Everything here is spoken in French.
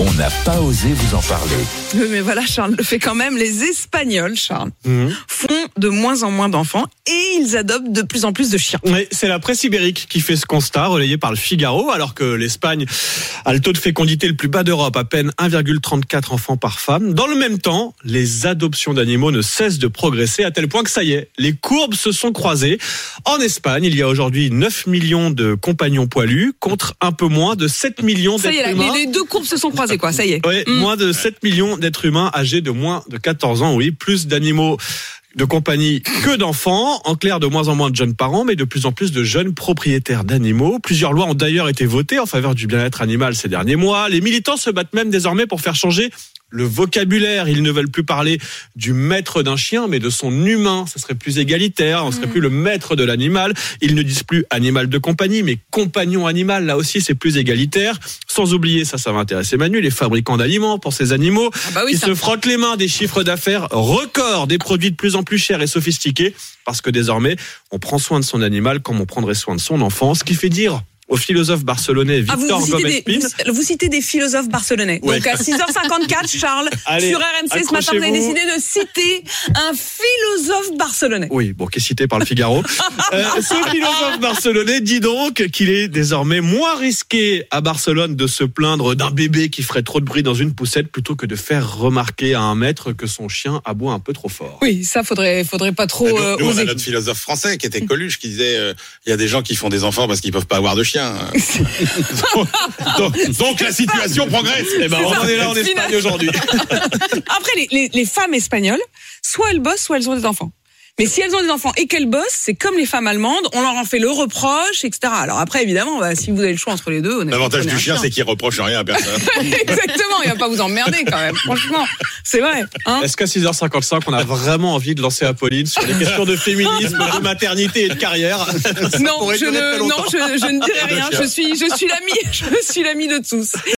On n'a pas osé vous en parler. Oui, mais voilà, Charles le fait quand même. Les Espagnols, Charles, font de moins en moins d'enfants et ils adoptent de plus en plus de chiens. Oui, c'est la presse ibérique qui fait ce constat, relayé par le Figaro, alors que l'Espagne a le taux de fécondité le plus bas d'Europe, à peine 1,34 enfants par femme. Dans le même temps, les adoptions d'animaux ne cessent de progresser à tel point que ça y est, les courbes se sont croisées. En Espagne, il y a aujourd'hui 9 millions de compagnons poilus contre un peu moins de 7 millions Ça y est, d'êtres humains. les, les deux courbes se sont croisées, quoi. Ça y est. Ouais, Mm. moins de 7 millions d'êtres humains âgés de moins de 14 ans, oui, plus d'animaux de compagnie que d'enfants, en clair de moins en moins de jeunes parents, mais de plus en plus de jeunes propriétaires d'animaux. Plusieurs lois ont d'ailleurs été votées en faveur du bien-être animal ces derniers mois. Les militants se battent même désormais pour faire changer le vocabulaire. Ils ne veulent plus parler du maître d'un chien, mais de son humain. Ça serait plus égalitaire, on serait plus le maître de l'animal. Ils ne disent plus animal de compagnie, mais compagnon animal. Là aussi, c'est plus égalitaire. Sans oublier, ça, ça va intéresser Manu, les fabricants d'aliments pour ces animaux. Ah bah oui, ça- se frottent les mains des chiffres d'affaires records, des produits de plus en plus chers et sophistiqués, parce que désormais, on prend soin de son animal comme on prendrait soin de son enfant, ce qui fait dire au philosophe barcelonais Ah, vous, Victor vous citez des, vous, vous citez des philosophes barcelonais. Ouais. Donc à 6h54, Charles, Allez, sur RMC ce matin, vous avez décidé de citer un philosophe barcelonais. Oui, bon, qui est cité par le Figaro. Euh, ce philosophe barcelonais dit donc qu'il est désormais moins risqué à Barcelone de se plaindre d'un bébé qui ferait trop de bruit dans une poussette plutôt que de faire remarquer à un maître que son chien aboie un peu trop fort. Oui, ça faudrait, faudrait pas trop Nous, euh, nous, on a notre philosophe français qui était Coluche qui disait euh, il y a des gens qui font des enfants parce qu'ils peuvent pas avoir de chien. donc, donc la situation progresse. Eh ben, on en est là en Espagne aujourd'hui. Après, les, les, les femmes espagnoles, soit elles bossent, soit elles ont des enfants. Mais si elles ont des enfants et qu'elles bossent, c'est comme les femmes allemandes, on leur en fait le reproche, etc. Alors après, évidemment, bah, si vous avez le choix entre les deux, L'avantage du chien, c'est qu'il reproche rien à personne. Exactement, il va pas vous emmerder quand même. Franchement, c'est vrai. Hein Est-ce qu'à 6h55, on a vraiment envie de lancer Apolline sur les questions de féminisme, de maternité et de carrière? Non, je ne, non, longtemps. je, je ne dirai rien. Je suis, je suis l'ami, je suis l'ami de tous.